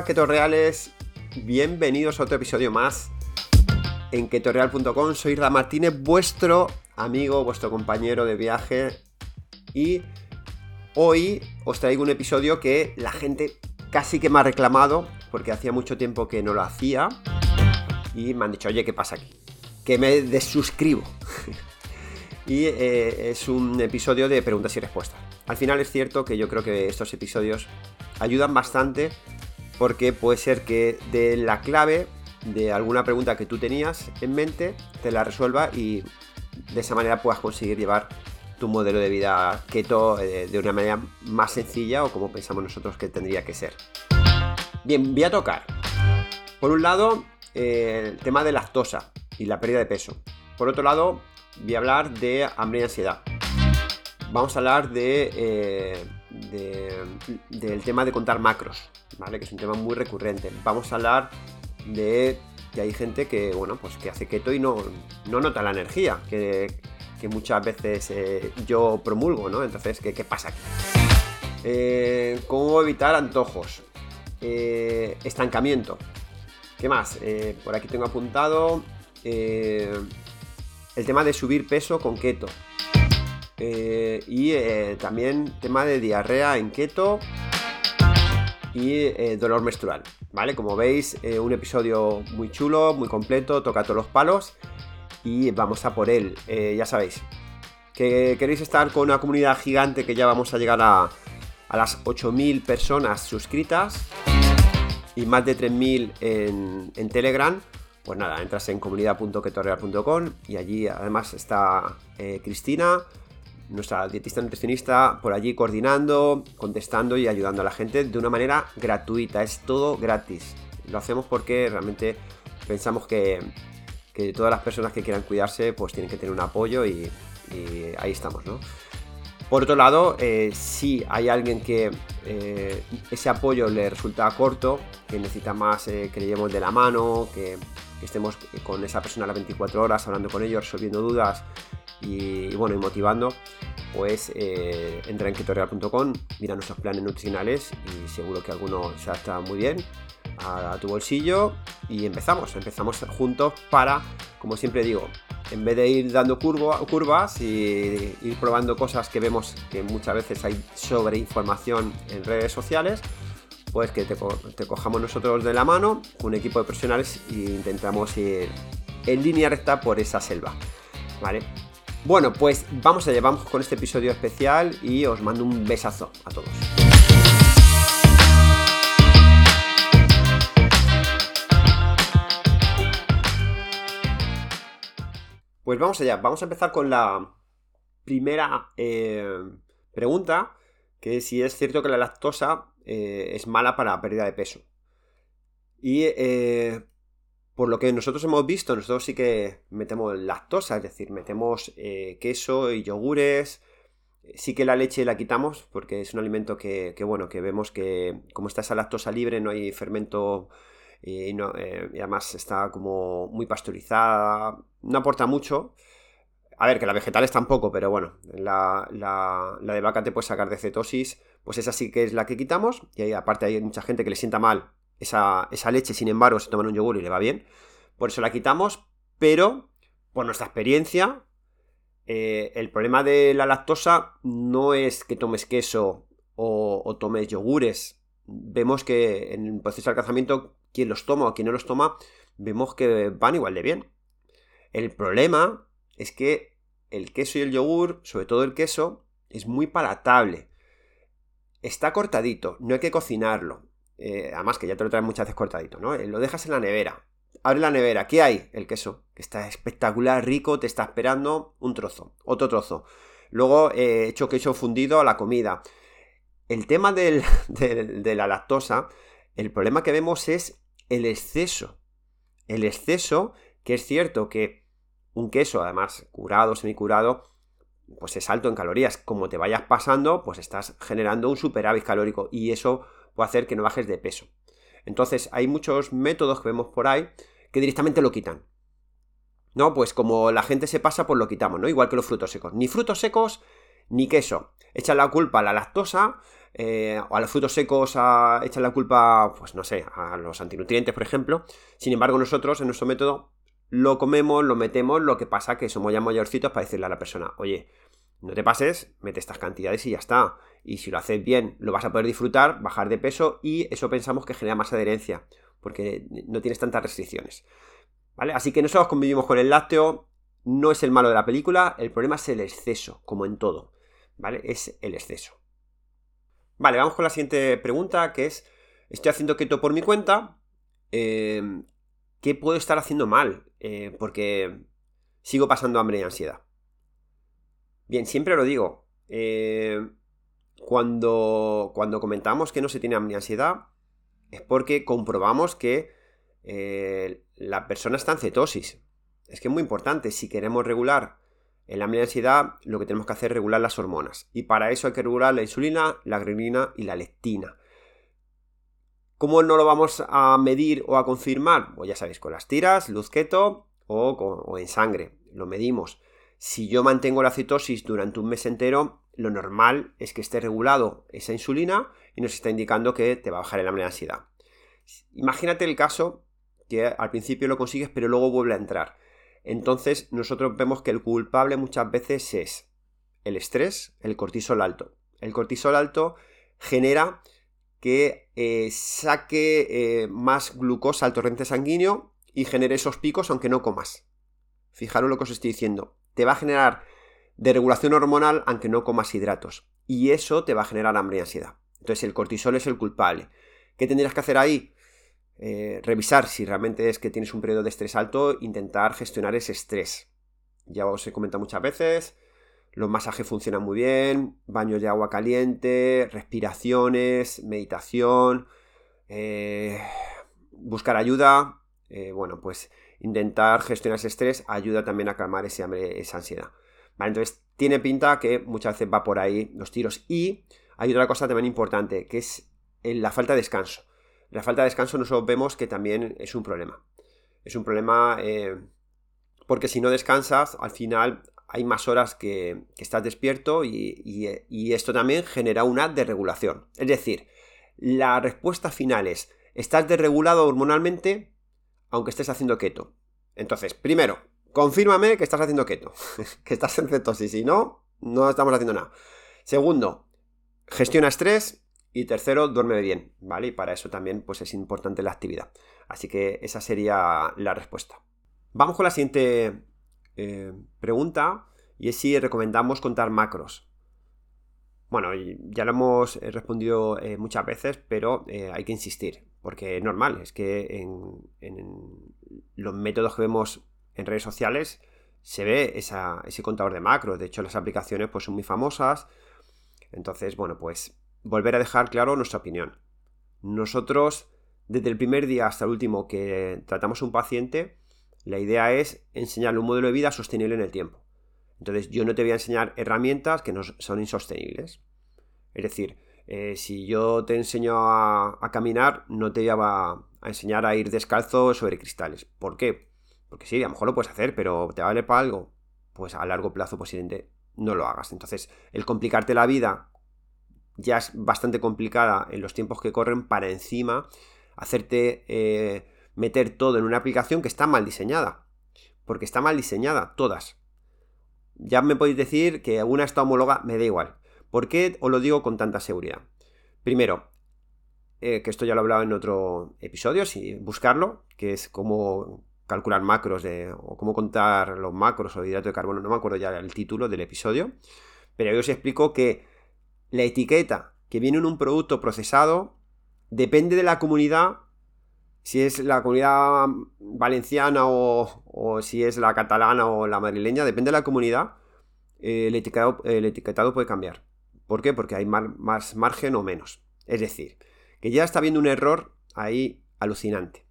Hola, ketorreales. Bienvenidos a otro episodio más en ketorreal.com. Soy Ra Martínez, vuestro amigo, vuestro compañero de viaje. Y hoy os traigo un episodio que la gente casi que me ha reclamado, porque hacía mucho tiempo que no lo hacía. Y me han dicho, oye, ¿qué pasa aquí? Que me desuscribo. y eh, es un episodio de preguntas y respuestas. Al final es cierto que yo creo que estos episodios ayudan bastante porque puede ser que de la clave de alguna pregunta que tú tenías en mente te la resuelva y de esa manera puedas conseguir llevar tu modelo de vida keto eh, de una manera más sencilla o como pensamos nosotros que tendría que ser. Bien, voy a tocar. Por un lado, eh, el tema de lactosa y la pérdida de peso. Por otro lado, voy a hablar de hambre y ansiedad. Vamos a hablar de, eh, del tema de contar macros, ¿vale? Que es un tema muy recurrente. Vamos a hablar de que hay gente que, bueno, pues que hace keto y no, no nota la energía que, muchas veces eh, yo promulgo, ¿no? Entonces, ¿qué, pasa aquí? Eh, ¿Cómo evitar antojos? estancamiento. ¿Qué más? por aquí tengo apuntado el tema de subir peso con keto. Eh, y eh, también tema de diarrea en keto y eh, dolor menstrual. ¿Vale? Como veis, un episodio muy chulo, muy completo, toca todos los palos y vamos a por él. ya sabéis, que queréis estar con una comunidad gigante que ya vamos a llegar a, a las 8.000 personas suscritas y más de 3.000 en, en Telegram pues nada, entras en comunidad.ketorreal.com y allí además está eh, Cristina, nuestra dietista nutricionista, por allí coordinando, contestando y ayudando a la gente de una manera gratuita. Es todo gratis. Lo hacemos porque realmente pensamos que, todas las personas que quieran cuidarse pues tienen que tener un apoyo y, ahí estamos, ¿no? Por otro lado, eh, si hay alguien que eh, ese apoyo le resulta corto, que necesita más que le llevemos de la mano, que que estemos con esa persona las 24 horas hablando con ellos, resolviendo dudas y, bueno, y motivando, pues eh, entra en ketorial.com, mira nuestros planes nutricionales y seguro que alguno se adapta muy bien a, tu bolsillo y empezamos, empezamos juntos para, como siempre digo, en vez de ir dando curvas y ir probando cosas que vemos que muchas veces hay sobre información en redes sociales, pues que te, cojamos nosotros de la mano, un equipo de profesionales e intentamos ir en línea recta por esa selva. ¿Vale? Bueno, pues vamos allá, vamos con este episodio especial y os mando un besazo a todos. Pues vamos allá, vamos a empezar con la primera eh, pregunta, que si es cierto que la lactosa eh, es mala para la pérdida de peso. Y eh, por lo que nosotros hemos visto, nosotros sí que metemos lactosa, es decir, metemos eh, queso y yogures. Sí que la leche la quitamos porque es un alimento que, bueno, que vemos que como está esa lactosa libre, no hay fermento y, además está como muy pasteurizada, no aporta mucho. A ver, que la vegetales tampoco, pero bueno, la, la, la de vaca te puede sacar de cetosis pues esa sí que es la que quitamos. Y ahí, aparte, hay mucha gente que le sienta mal esa, leche, sin embargo, se toman un yogur y le va bien. Por eso la quitamos, pero por nuestra experiencia, eh, el problema de la lactosa no es que tomes queso o, tomes yogures. Vemos que en el proceso de alcanzamiento, quien los toma o quien no los toma, vemos que van igual de bien. El problema es que el queso y el yogur, sobre todo el queso, es muy palatable. Está cortadito, no hay que cocinarlo. Eh, además que ya te lo traen muchas veces cortadito, ¿no? Eh, lo dejas en la nevera. Abre la nevera, ¿qué hay? El queso, que está espectacular, rico, te está esperando un trozo, otro trozo. Luego he eh, hecho queso fundido a la comida. El tema de la lactosa, el problema que vemos es el exceso. El exceso, que es cierto que un queso, además curado, semicurado, pues es alto en calorías. Como te vayas pasando, pues estás generando un superávit calórico y eso puede hacer que no bajes de peso. Entonces, hay muchos métodos que vemos por ahí que directamente lo quitan. ¿No? Pues como la gente se pasa, pues lo quitamos, ¿no? Igual que los frutos secos. Ni frutos secos, ni queso. Echan la culpa a la lactosa eh, o a los frutos secos a la culpa, pues no sé, a los antinutrientes, por ejemplo. Sin embargo, nosotros en nuestro método lo comemos, lo metemos, lo que pasa que somos ya mayorcitos para decirle a la persona, oye, no te pases, mete estas cantidades y ya está. Y si lo haces bien, lo vas a poder disfrutar, bajar de peso y eso pensamos que genera más adherencia, porque no tienes tantas restricciones. ¿Vale? Así que nosotros convivimos con el lácteo, no es el malo de la película, el problema es el exceso, como en todo. ¿Vale? Es el exceso. Vale, vamos con la siguiente pregunta, que es, estoy haciendo keto por mi cuenta, eh, ¿qué puedo estar haciendo mal? Eh, porque sigo pasando hambre y ansiedad. Bien, siempre lo digo, eh, cuando, cuando comentamos que no se tiene hambre y ansiedad, es porque comprobamos que la persona está en cetosis. Es que es muy importante, si queremos regular en la ansiedad lo que tenemos que hacer es regular las hormonas. Y para eso hay que regular la insulina, la grelina y la lectina. ¿Cómo no lo vamos a medir o a confirmar? Pues ya sabéis, con las tiras, luz keto o, o en sangre. Lo medimos. Si yo mantengo la cetosis durante un mes entero, lo normal es que esté regulado esa insulina y nos está indicando que te va a bajar el hambre de ansiedad. Imagínate el caso que al principio lo consigues pero luego vuelve a entrar. Entonces nosotros vemos que el culpable muchas veces es el estrés, el cortisol alto. El cortisol alto genera que eh, saque eh, más glucosa al torrente sanguíneo y genere esos picos aunque no comas. Fijaros lo que os estoy diciendo. Te va a generar deregulación hormonal aunque no comas hidratos. Y eso te va a generar hambre y ansiedad. Entonces el cortisol es el culpable. ¿Qué tendrías que hacer ahí? Eh, revisar si realmente es que tienes un periodo de estrés alto, intentar gestionar ese estrés. Ya os he comentado muchas veces, los masajes funcionan muy bien, baños de agua caliente, respiraciones, meditación, eh, buscar ayuda, eh, bueno, pues intentar gestionar ese estrés ayuda también a calmar ese hambre, esa ansiedad. Entonces tiene pinta que muchas veces va por ahí los tiros. Y hay otra cosa también importante, que es la falta de descanso. La falta de descanso nosotros vemos que también es un problema. Es un problema eh, porque si no descansas, al final hay más horas que, estás despierto y, esto también genera una desregulación. Es decir, la respuesta final es, estás desregulado hormonalmente aunque estés haciendo keto. Entonces, primero, confírmame que estás haciendo keto, que estás en cetosis. Si no, no estamos haciendo nada. Segundo, gestiona estrés y tercero, duerme bien, ¿vale? Y para eso también pues es importante la actividad. Así que esa sería la respuesta. Vamos con la siguiente eh, pregunta y es si recomendamos contar macros. Bueno, ya lo hemos eh, respondido eh, muchas veces, pero hay que insistir, porque es normal, es que en, los métodos que vemos en redes sociales se ve ese contador de macros. De hecho, las aplicaciones pues, son muy famosas. Entonces, bueno, pues volver a dejar claro nuestra opinión. Nosotros, desde el primer día hasta el último que tratamos a un paciente, la idea es enseñarle un modelo de vida sostenible en el tiempo. Entonces, yo no te voy a enseñar herramientas que no son insostenibles. Es decir, eh, si yo te enseño a, caminar, no te voy a, a, enseñar a ir descalzo sobre cristales. ¿Por qué? Porque sí, a lo mejor lo puedes hacer, pero ¿te vale para algo? Pues a largo plazo posiblemente no lo hagas. Entonces, el complicarte la vida ya es bastante complicada en los tiempos que corren para encima hacerte eh, meter todo en una aplicación que está mal diseñada. Porque está mal diseñada, todas. Ya me podéis decir que una está homóloga, me da igual. ¿Por qué os lo digo con tanta seguridad? Primero, eh, que esto ya lo he hablado en otro episodio, si buscarlo, que es cómo calcular macros de, o cómo contar los macros o hidrato de carbono, no me acuerdo ya el título del episodio, pero yo os explico que la etiqueta que viene en un producto procesado depende de la comunidad, si es la comunidad valenciana o, si es la catalana o la madrileña, depende de la comunidad, eh, el, etiquetado, el etiquetado puede cambiar. ¿Por qué? Porque hay más margen o menos. Es decir, que ya está habiendo un error ahí alucinante.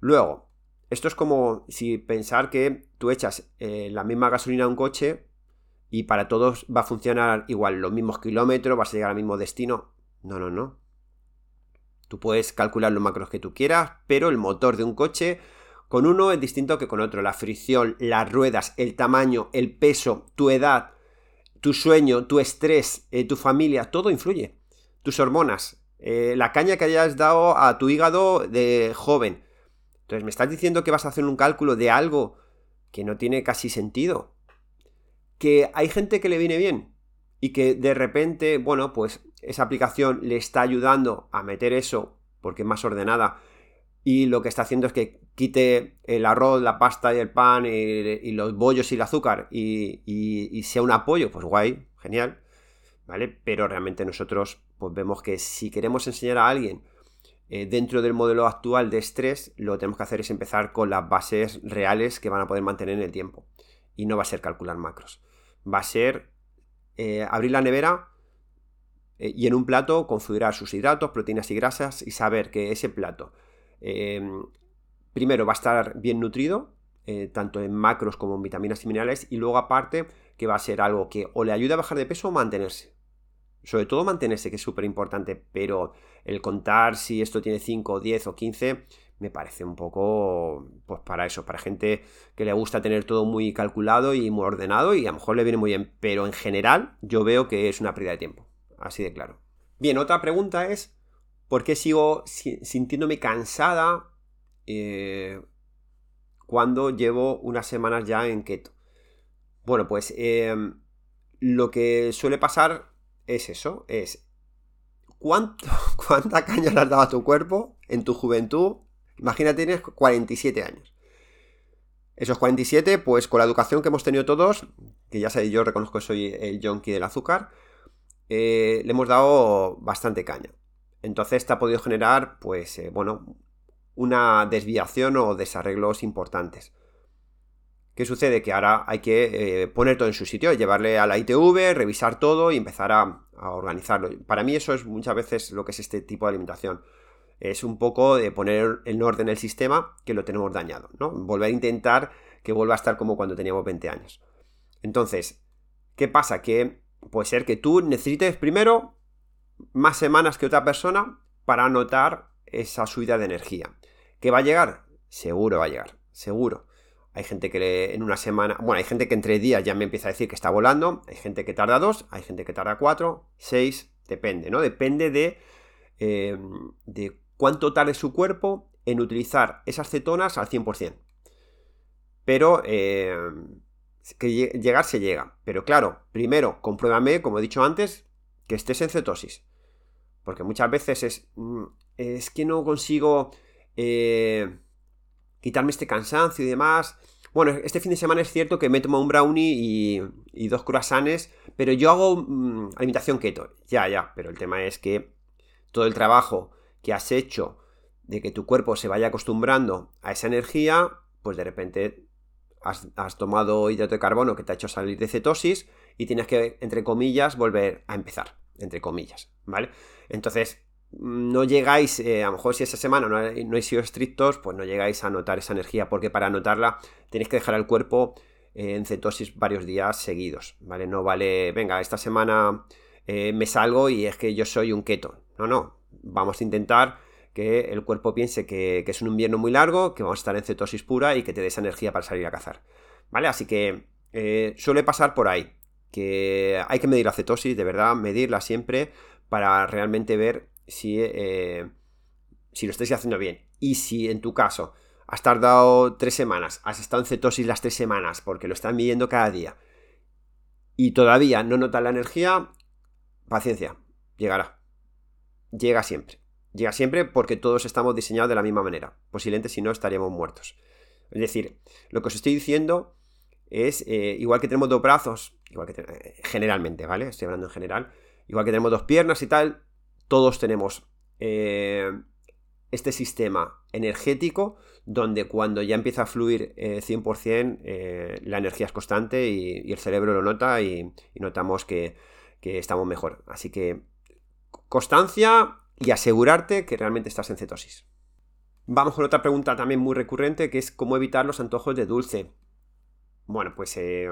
Luego, esto es como si pensar que tú echas eh, la misma gasolina a un coche y para todos va a funcionar igual, los mismos kilómetros, vas a llegar al mismo destino. No, no, no. Tú puedes calcular los macros que tú quieras, pero el motor de un coche con uno es distinto que con otro. La fricción, las ruedas, el tamaño, el peso, tu edad, tu sueño, tu estrés, eh, tu familia, todo influye. tus hormonas, eh, la caña que hayas dado a tu hígado de joven. Entonces, me estás diciendo que vas a hacer un cálculo de algo que no tiene casi sentido. Que hay gente que le viene bien y que de repente, bueno, pues esa aplicación le está ayudando a meter eso porque es más ordenada y lo que está haciendo es que quite el arroz, la pasta y el pan y, los bollos y el azúcar y, sea un apoyo, pues guay, genial, ¿vale? Pero realmente nosotros pues vemos que si queremos enseñar a alguien eh, dentro del modelo actual de estrés, lo que tenemos que hacer es empezar con las bases reales que van a poder mantener en el tiempo. Y no va a ser calcular macros. Va a ser eh, abrir la nevera eh, y en un plato configurar sus hidratos, proteínas y grasas y saber que ese plato primero va a estar bien nutrido, tanto en macros como en vitaminas y minerales, y luego aparte que va a ser algo que o le ayude a bajar de peso o mantenerse. Sobre todo mantenerse, que es súper importante, pero el contar si esto tiene 5, 10 o 15 me parece un poco, pues para eso, para gente que le gusta tener todo muy calculado y muy ordenado y a lo mejor le viene muy bien, pero en general yo veo que es una pérdida de tiempo, así de claro. Bien, otra pregunta es, ¿Por qué sigo sintiéndome cansada eh, cuando llevo unas semanas ya en keto? Bueno, pues em, lo que suele pasar es eso, es ¿cuánto, ¿cuánta caña le has dado a tu cuerpo en tu juventud? Imagínate, tienes 47 años. Esos 47, pues con la educación que hemos tenido todos, que ya sé, yo reconozco que soy el junkie del azúcar, eh, le hemos dado bastante caña. Entonces te ha podido generar, pues, eh, bueno, una desviación o desarreglos importantes. ¿Qué sucede? Que ahora hay que eh, poner todo en su sitio, llevarle a la ITV, revisar todo y empezar a, organizarlo. Para mí eso es muchas veces lo que es este tipo de alimentación. Es un poco de poner en orden el sistema que lo tenemos dañado, ¿no? Volver a intentar que vuelva a estar como cuando teníamos 20 años. Entonces, ¿qué pasa? Que puede ser que tú necesites primero más semanas que otra persona para notar esa subida de energía. ¿Que va a llegar? Seguro va a llegar, seguro. Hay gente que en una semana, bueno, hay gente que en tres días ya me empieza a decir que está volando, hay gente que tarda dos, hay gente que tarda cuatro, seis, depende, ¿no? Depende de, em, de cuánto tarde su cuerpo en utilizar esas cetonas al 100%. Pero em, que llegar se llega. Pero claro, primero compruébame, como he dicho antes, que estés en cetosis. Porque muchas veces es, mm, es que no consigo eh, quitarme este cansancio y demás. Bueno, este fin de semana es cierto que me tomo un brownie y, dos croissants, pero yo hago mm, alimentación keto. Ya, ya, pero el tema es que todo el trabajo que has hecho de que tu cuerpo se vaya acostumbrando a esa energía, pues de repente has, has tomado hidrato de carbono que te ha hecho salir de cetosis y tienes que, entre comillas, volver a empezar, entre comillas, ¿vale? Entonces, no llegáis, eh, a lo mejor si esa semana no, no habéis sido estrictos, pues no llegáis a notar esa energía, porque para notarla tenéis que dejar al cuerpo eh, en cetosis varios días seguidos, ¿vale? No vale, venga, esta semana eh, me salgo y es que yo soy un keto. No, no, vamos a intentar que el cuerpo piense que, que es un invierno muy largo, que vamos a estar en cetosis pura y que te dé esa energía para salir a cazar, ¿vale? Así que suele pasar por ahí que hay que medir la cetosis, de verdad, medirla siempre para realmente ver si, eh, si lo estáis haciendo bien. Y si en tu caso has tardado tres semanas, has estado en cetosis las tres semanas porque lo están midiendo cada día y todavía no notas la energía, paciencia, llegará. Llega siempre. Llega siempre porque todos estamos diseñados de la misma manera. Posiblemente si no estaríamos muertos. Es decir, lo que os estoy diciendo es, eh, igual que tenemos dos brazos, igual que eh, generalmente, ¿vale? Estoy hablando en general, igual que tenemos dos piernas y tal, todos tenemos eh, este sistema energético donde cuando ya empieza a fluir 100% la energía es constante y, el cerebro lo nota y, notamos que, que estamos mejor. Así que constancia y asegurarte que realmente estás en cetosis. Vamos con otra pregunta también muy recurrente que es cómo evitar los antojos de dulce. Bueno, pues eh,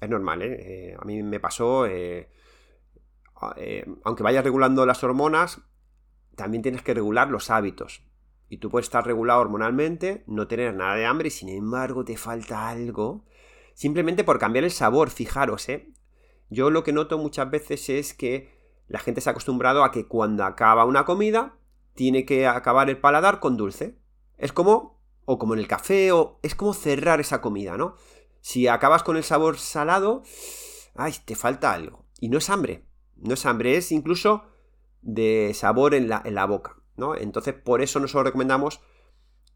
es normal, ¿eh? ¿eh? A mí me pasó, eh, aunque vayas regulando las hormonas, también tienes que regular los hábitos. Y tú puedes estar regulado hormonalmente, no tener nada de hambre y sin embargo te falta algo. Simplemente por cambiar el sabor, fijaros, ¿eh? Yo lo que noto muchas veces es que la gente se ha acostumbrado a que cuando acaba una comida, tiene que acabar el paladar con dulce. Es como, o como en el café, o es como cerrar esa comida, ¿no? Si acabas con el sabor salado, ay, te falta algo. Y no es hambre, no es hambre, es incluso de sabor en la, en la boca, ¿no? Entonces, por eso nosotros recomendamos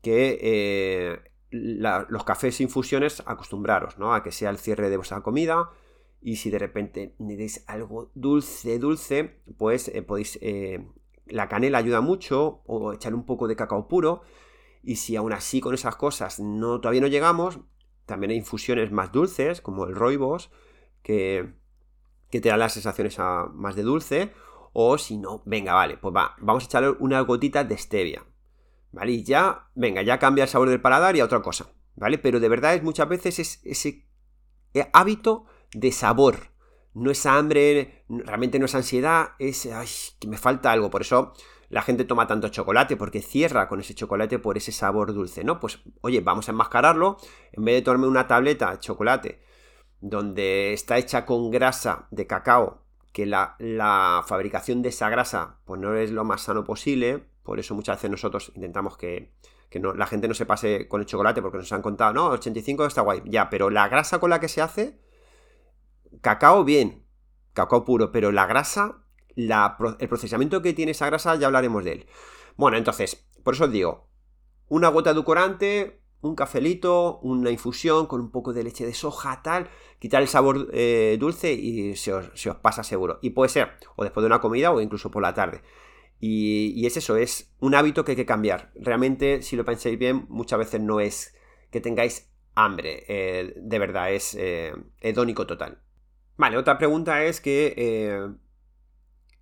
que eh, los cafés infusiones acostumbraros, ¿no? A que sea el cierre de vuestra comida. Y si de repente necesitáis algo dulce, dulce, pues eh, podéis eh, la canela ayuda mucho, o echar un poco de cacao puro. Y si aún así con esas cosas no, todavía no llegamos, también hay infusiones más dulces, como el roibos, que, que te dan las sensaciones más de dulce. O si no, venga, vale, pues va, vamos a echarle una gotita de stevia. ¿Vale? Y ya, venga, ya cambia el sabor del paladar y a otra cosa. ¿Vale? Pero de verdad es muchas veces es ese hábito de sabor no es hambre, realmente no es ansiedad, es ay, que me falta algo. Por eso la gente toma tanto chocolate, porque cierra con ese chocolate por ese sabor dulce, ¿no? Pues, oye, vamos a enmascararlo. En vez de tomarme una tableta de chocolate donde está hecha con grasa de cacao, que la, la fabricación de esa grasa pues no es lo más sano posible, por eso muchas veces nosotros intentamos que, no, la gente no se pase con el chocolate porque nos han contado, no, 85 está guay, ya, pero la grasa con la que se hace cacao bien, cacao puro, pero la grasa, el procesamiento que tiene esa grasa, ya hablaremos de él. Bueno, entonces, por eso os digo, una gota edulcorante, un cafelito, una infusión con un poco de leche de soja, tal, quitar el sabor eh, dulce y se os, pasa seguro. Y puede ser o después de una comida o incluso por la tarde. Y, es eso, es un hábito que hay que cambiar. Realmente, si lo pensáis bien, muchas veces no es que tengáis hambre, eh, de verdad, es eh, hedónico total. Vale, otra pregunta es que eh,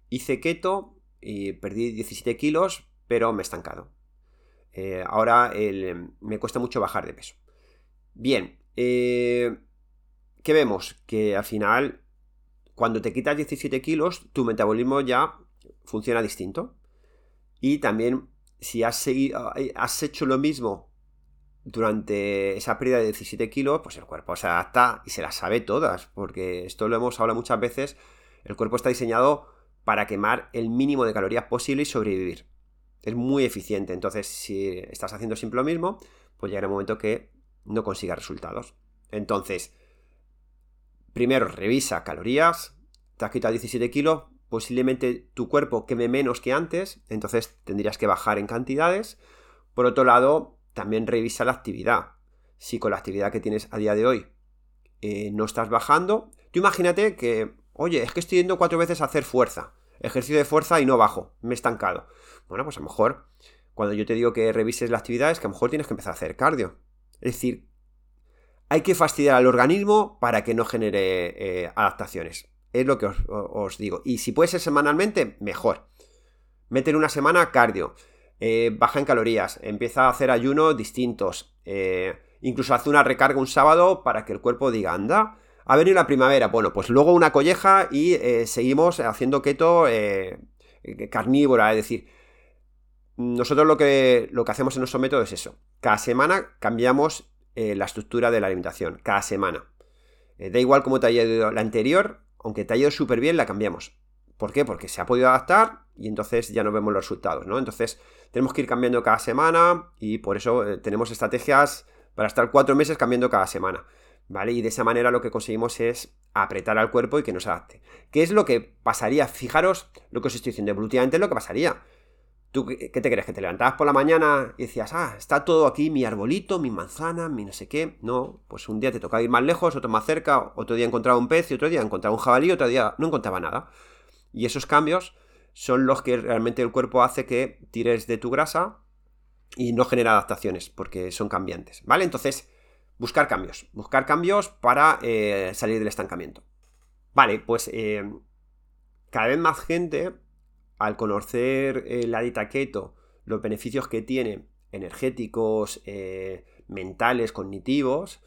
hice keto y perdí 17 kilos, pero me he estancado. Eh, ahora me cuesta mucho bajar de peso. Bien, eh, ¿qué vemos? Que al final, cuando te quitas 17 kilos, tu metabolismo ya funciona distinto. Y también, si has, seguido, has hecho lo mismo durante esa pérdida de 17 kilos, pues el cuerpo se adapta y se las sabe todas, porque esto lo hemos hablado muchas veces, el cuerpo está diseñado para quemar el mínimo de calorías posible y sobrevivir. Es muy eficiente, entonces si estás haciendo siempre lo mismo, pues llegará un momento que no consigas resultados. Entonces, primero revisa calorías, te has quitado 17 kilos, posiblemente tu cuerpo queme menos que antes, entonces tendrías que bajar en cantidades. Por otro lado, también revisa la actividad. Si con la actividad que tienes a día de hoy eh, no estás bajando, tú imagínate que, oye, es que estoy yendo cuatro veces a hacer fuerza, ejercicio de fuerza y no bajo, me he estancado. Bueno, pues a lo mejor cuando yo te digo que revises la actividad es que a lo mejor tienes que empezar a hacer cardio. Es decir, hay que fastidiar al organismo para que no genere eh, adaptaciones. Es lo que os, digo. Y si puede ser semanalmente, mejor. Meter una semana cardio. Eh, baja en calorías, empieza a hacer ayunos distintos, eh, incluso hace una recarga un sábado para que el cuerpo diga, anda, ha venido la primavera, bueno, pues luego una colleja y eh, seguimos haciendo keto carnívora, es decir, nosotros lo que, lo que hacemos en nuestro método es eso, cada semana cambiamos la estructura de la alimentación, cada semana. da igual cómo te haya ido la anterior, aunque te haya ido súper bien, la cambiamos. ¿Por qué? Porque se ha podido adaptar y entonces ya no vemos los resultados, ¿no? Entonces tenemos que ir cambiando cada semana y por eso eh, tenemos estrategias para estar cuatro meses cambiando cada semana, ¿vale? Y de esa manera lo que conseguimos es apretar al cuerpo y que nos adapte. ¿Qué es lo que pasaría? Fijaros lo que os estoy diciendo, evolutivamente es lo que pasaría. ¿Tú qué te crees? ¿Que te levantabas por la mañana y decías, ah, está todo aquí, mi arbolito, mi manzana, mi no sé qué? No, pues un día te tocaba ir más lejos, otro más cerca, otro día encontraba un pez y otro día encontraba un jabalí, otro día no encontraba nada. Y esos cambios son los que realmente el cuerpo hace que tires de tu grasa y no genera adaptaciones, porque son cambiantes, ¿vale? Entonces, buscar cambios, buscar cambios para eh, salir del estancamiento. Vale, pues eh, cada vez más gente, al conocer eh, la keto, los beneficios que tiene energéticos, mentales, cognitivos,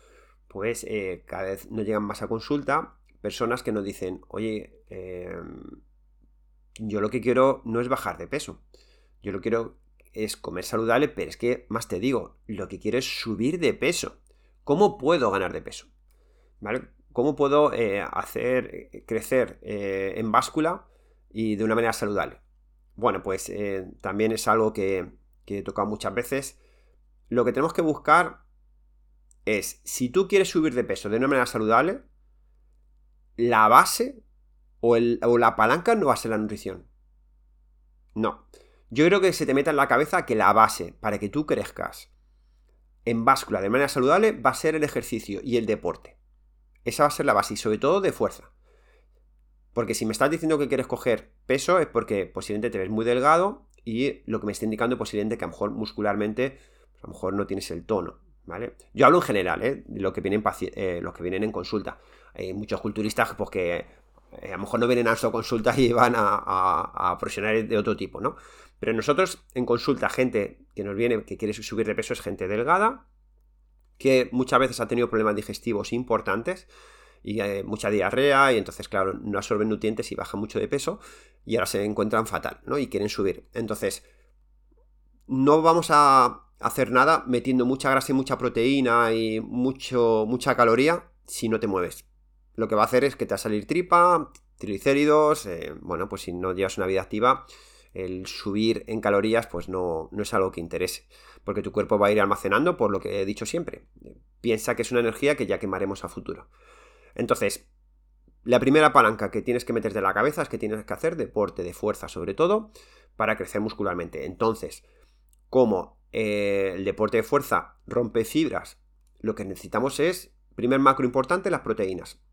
pues cada vez nos llegan más a consulta personas que nos dicen, oye, yo lo que quiero no es bajar de peso. Yo lo quiero es comer saludable, pero es que, más te digo, lo que quiero es subir de peso. ¿Cómo puedo ganar de peso? ¿Vale? ¿Cómo puedo eh, hacer crecer eh, en báscula y de una manera saludable. Bueno, pues eh, también es algo que, que he tocado muchas veces. Lo que tenemos que buscar es, si tú quieres subir de peso de una manera saludable, la base o, o la palanca no va a ser la nutrición. No. Yo creo que se te meta en la cabeza que la base para que tú crezcas en báscula de manera saludable va a ser el ejercicio y el deporte. Esa va a ser la base y sobre todo de fuerza. Porque si me estás diciendo que quieres coger peso es porque posiblemente te ves muy delgado y lo que me está indicando posiblemente que a lo mejor muscularmente pues a lo mejor no tienes el tono. ¿Vale? Yo hablo en general, ¿eh? Lo que vienen, eh, los que vienen en consulta. Hay muchos culturistas pues, que eh, a lo mejor no vienen a su consulta y van a, a, a profesionales de otro tipo, ¿no? Pero nosotros en consulta, gente que nos viene, que quiere subir de peso, es gente delgada, que muchas veces ha tenido problemas digestivos importantes y hay mucha diarrea y entonces, claro, no absorben nutrientes y bajan mucho de peso y ahora se encuentran fatal, ¿no? Y quieren subir. Entonces, no vamos a hacer nada metiendo mucha grasa y mucha proteína y mucho, mucha caloría si no te mueves. Lo que va a hacer es que te va a salir tripa, triglicéridos, eh, bueno, pues si no llevas una vida activa, el subir en calorías pues no, no es algo que interese, porque tu cuerpo va a ir almacenando por lo que he dicho siempre. Piensa que es una energía que ya quemaremos a futuro. Entonces, la primera palanca que tienes que meterte en la cabeza es que tienes que hacer deporte de fuerza sobre todo para crecer muscularmente. Entonces, como eh, el deporte de fuerza rompe fibras, lo que necesitamos es, primer macro importante, las proteínas.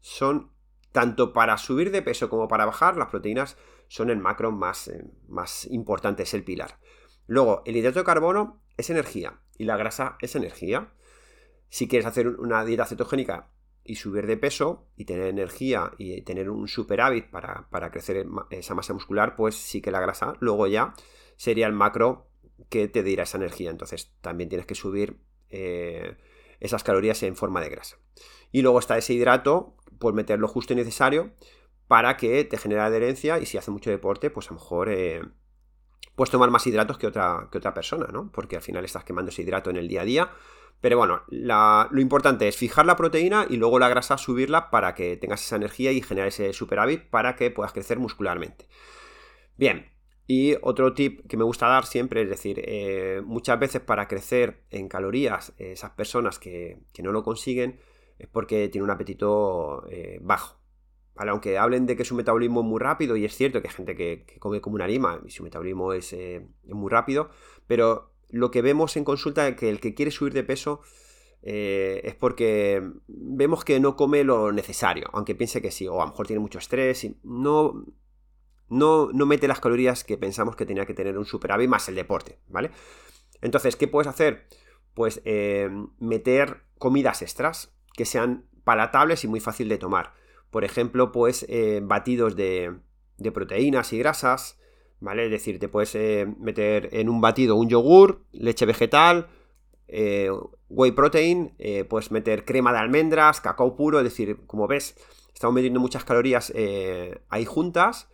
Son tanto para subir de peso como para bajar, las proteínas son el macro más, eh, más importante, es el pilar. Luego, el hidrato de carbono es energía y la grasa es energía. Si quieres hacer una dieta cetogénica y subir de peso y tener energía y tener un superávit para, para crecer esa masa muscular, pues sí que la grasa luego ya sería el macro que te dirá esa energía. Entonces también tienes que subir eh, esas calorías en forma de grasa. Y luego está ese hidrato, pues meterlo justo y necesario para que te genere adherencia y si hace mucho deporte, pues a lo mejor eh, puedes tomar más hidratos que otra, que otra persona, ¿no? Porque al final estás quemando ese hidrato en el día a día. Pero bueno, lo importante es fijar la proteína y luego la grasa subirla para que tengas esa energía y generar ese superávit para que puedas crecer muscularmente. Bien, y otro tip que me gusta dar siempre es decir, eh, muchas veces para crecer en calorías, esas personas que, no lo consiguen es porque tienen un apetito eh, bajo aunque hablen de que su metabolismo es muy rápido, y es cierto que hay gente que, come como una lima y su metabolismo es, eh, muy rápido, pero lo que vemos en consulta es que el que quiere subir de peso eh, es porque vemos que no come lo necesario, aunque piense que sí, o a lo mejor tiene mucho estrés y no, no, no mete las calorías que pensamos que tenía que tener un superávit más el deporte, ¿vale? Entonces, ¿qué puedes hacer? Pues eh, meter comidas extras que sean palatables y muy fácil de tomar por ejemplo, pues eh, batidos de, proteínas y grasas, ¿vale? Es decir, te puedes eh, meter en un batido un yogur, leche vegetal, eh, whey protein, puedes meter crema de almendras, cacao puro, es decir, como ves, estamos metiendo muchas calorías ahí juntas.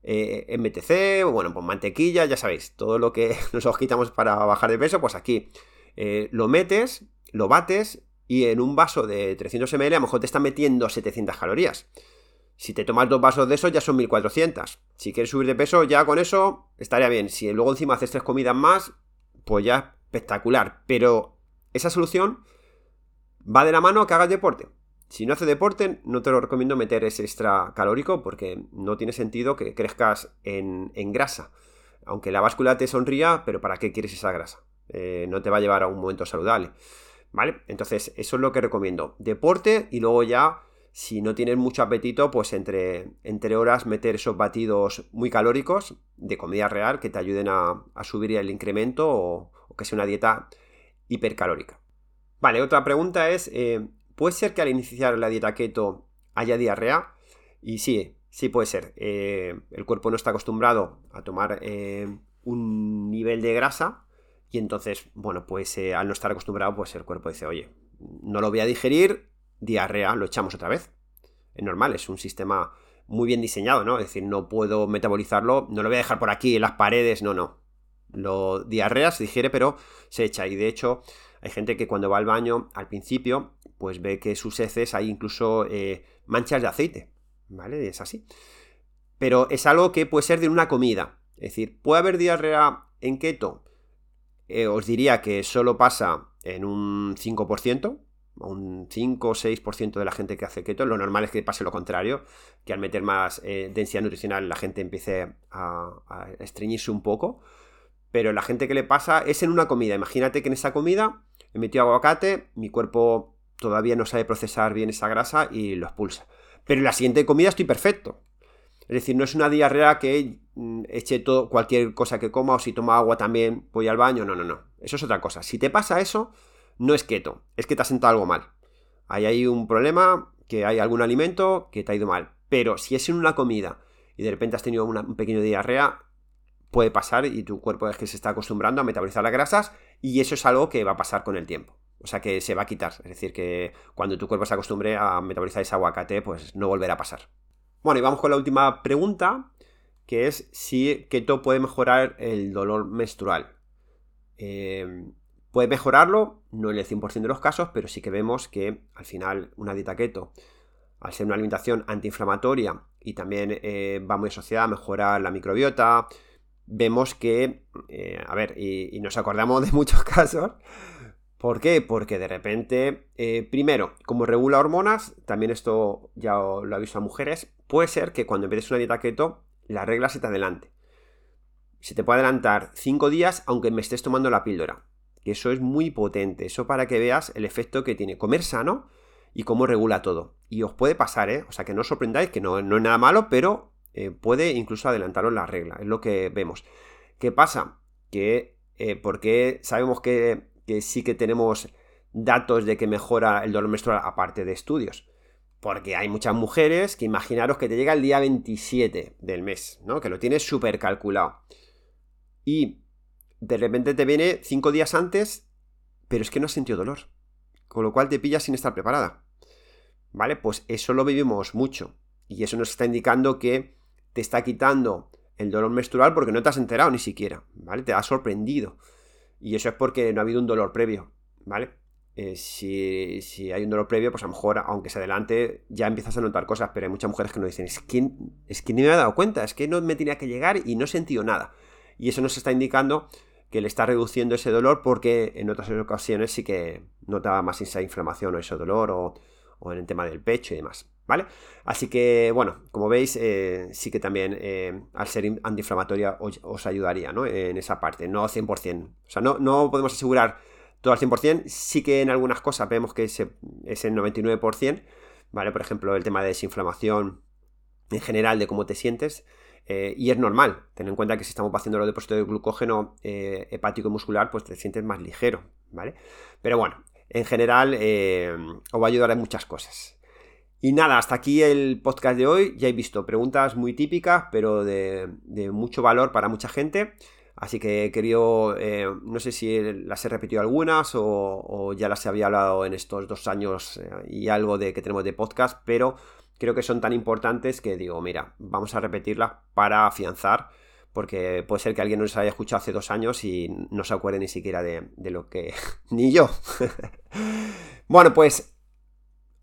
MTC, bueno, pues mantequilla, ya sabéis, todo lo que nos quitamos para bajar de peso, pues aquí lo metes, lo bates y en un vaso de 300 ml a lo mejor te está metiendo 700 calorías. Si te tomas dos vasos de eso ya son 1400. Si quieres subir de peso ya con eso estaría bien. Si luego encima haces tres comidas más, pues ya espectacular. Pero esa solución va de la mano a que hagas deporte. Si no haces deporte, no te lo recomiendo meter ese extra calórico porque no tiene sentido que crezcas en, grasa. Aunque la báscula te sonría, pero ¿para qué quieres esa grasa? Eh, no te va a llevar a un momento saludable. ¿Vale? Entonces, eso es lo que recomiendo. Deporte y luego ya, si no tienes mucho apetito, pues entre, entre horas meter esos batidos muy calóricos de comida real que te ayuden a, subir el incremento o, que sea una dieta hipercalórica. Vale, otra pregunta es, eh, ¿puede ser que al iniciar la dieta keto haya diarrea? Y sí, sí puede ser. Eh, el cuerpo no está acostumbrado a tomar eh, un nivel de grasa y entonces, bueno, pues eh, al no estar acostumbrado, pues el cuerpo dice, oye, no lo voy a digerir, diarrea, lo echamos otra vez. Es normal, es un sistema muy bien diseñado, ¿no? Es decir, no puedo metabolizarlo, no lo voy a dejar por aquí en las paredes, no, no. Lo diarrea se digiere, pero se echa. Y de hecho, hay gente que cuando va al baño, al principio, pues ve que sus heces hay incluso eh, manchas de aceite, ¿vale? Es así. Pero es algo que puede ser de una comida. Es decir, ¿puede haber diarrea en keto? Eh, os diría que solo pasa en un 5%, un 5 o 6% de la gente que hace keto. Lo normal es que pase lo contrario, que al meter más eh, densidad nutricional la gente empiece a, estreñirse un poco. Pero la gente que le pasa es en una comida. Imagínate que en esa comida he metido aguacate, mi cuerpo todavía no sabe procesar bien esa grasa y lo expulsa. Pero en la siguiente comida estoy perfecto. Es decir, no es una diarrea que eche todo, cualquier cosa que coma o si toma agua también voy al baño. No, no, no. Eso es otra cosa. Si te pasa eso, no es keto, es que te has sentado algo mal. Ahí hay un problema, que hay algún alimento que te ha ido mal. Pero si es en una comida y de repente has tenido un pequeño diarrea, puede pasar y tu cuerpo es que se está acostumbrando a metabolizar las grasas y eso es algo que va a pasar con el tiempo. O sea que se va a quitar. Es decir, que cuando tu cuerpo se acostumbre a metabolizar ese aguacate, pues no volverá a pasar. Bueno, y vamos con la última pregunta, que es si keto puede mejorar el dolor menstrual. Eh, puede mejorarlo, no en el 100% de los casos, pero sí que vemos que al final una dieta keto, al ser una alimentación antiinflamatoria y también eh, va muy asociada a mejorar la microbiota, vemos que, eh, a ver, y, nos acordamos de muchos casos. ¿Por qué? Porque de repente, primero, como regula hormonas, también esto ya lo aviso a mujeres, puede ser que cuando empieces una dieta keto, la regla se te adelante. Se te puede adelantar 5 días aunque me estés tomando la píldora. Que eso es muy potente. Eso para que veas el efecto que tiene comer sano y cómo regula todo. Y os puede pasar, ¿eh? O sea, que no os sorprendáis, que no, es nada malo, pero eh, puede incluso adelantaros la regla. Es lo que vemos. ¿Qué pasa? Que, eh, porque sabemos que, que sí que tenemos datos de que mejora el dolor menstrual aparte de estudios. Porque hay muchas mujeres que imaginaros que te llega el día 27 del mes, ¿no? Que lo tienes súper calculado. Y de repente te viene cinco días antes, pero es que no has sentido dolor. Con lo cual te pillas sin estar preparada. ¿Vale? Pues eso lo vivimos mucho. Y eso nos está indicando que te está quitando el dolor menstrual porque no te has enterado ni siquiera. ¿Vale? Te ha sorprendido. Y eso es porque no ha habido un dolor previo. ¿Vale? Eh, si, hay un dolor previo, pues a lo mejor, aunque se adelante, ya empiezas a notar cosas, pero hay muchas mujeres que nos dicen, es que, es que ni me he dado cuenta, es que no me tenía que llegar y no he sentido nada. Y eso nos está indicando que le está reduciendo ese dolor porque en otras ocasiones sí que notaba más esa inflamación o ese dolor o, en el tema del pecho y demás. ¿Vale? Así que, bueno, como veis, eh, sí que también eh, al ser antiinflamatoria os, ayudaría, ¿no? En esa parte, no 100%. O sea, no, no podemos asegurar todo al 100%. Sí que en algunas cosas vemos que es, el 99%, ¿vale? Por ejemplo, el tema de desinflamación en general, de cómo te sientes. Eh, y es normal, ten en cuenta que si estamos haciendo los depósitos de glucógeno eh, hepático y muscular, pues te sientes más ligero, ¿vale? Pero bueno, en general eh, os va a ayudar en muchas cosas. Y nada, hasta aquí el podcast de hoy. Ya he visto preguntas muy típicas, pero de mucho valor para mucha gente. Así que he querido, eh, no sé si las he repetido algunas o, ya las había hablado en estos dos años eh, y algo de que tenemos de podcast, pero creo que son tan importantes que digo, mira, vamos a repetirlas para afianzar, porque puede ser que alguien nos haya escuchado hace dos años y no se acuerde ni siquiera de, lo que... ni yo. bueno, pues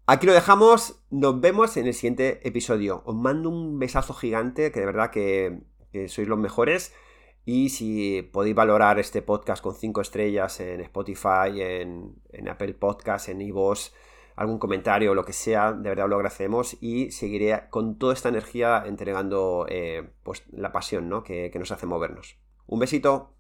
Aquí lo dejamos, nos vemos en el siguiente episodio. Os mando un besazo gigante, que de verdad que, que sois los mejores. Y si podéis valorar este podcast con 5 estrellas en Spotify, en, Apple Podcast, en iVoox, algún comentario o lo que sea, de verdad lo agradecemos y seguiré con toda esta energía entregando eh, pues, la pasión que, que nos hace movernos. Un besito.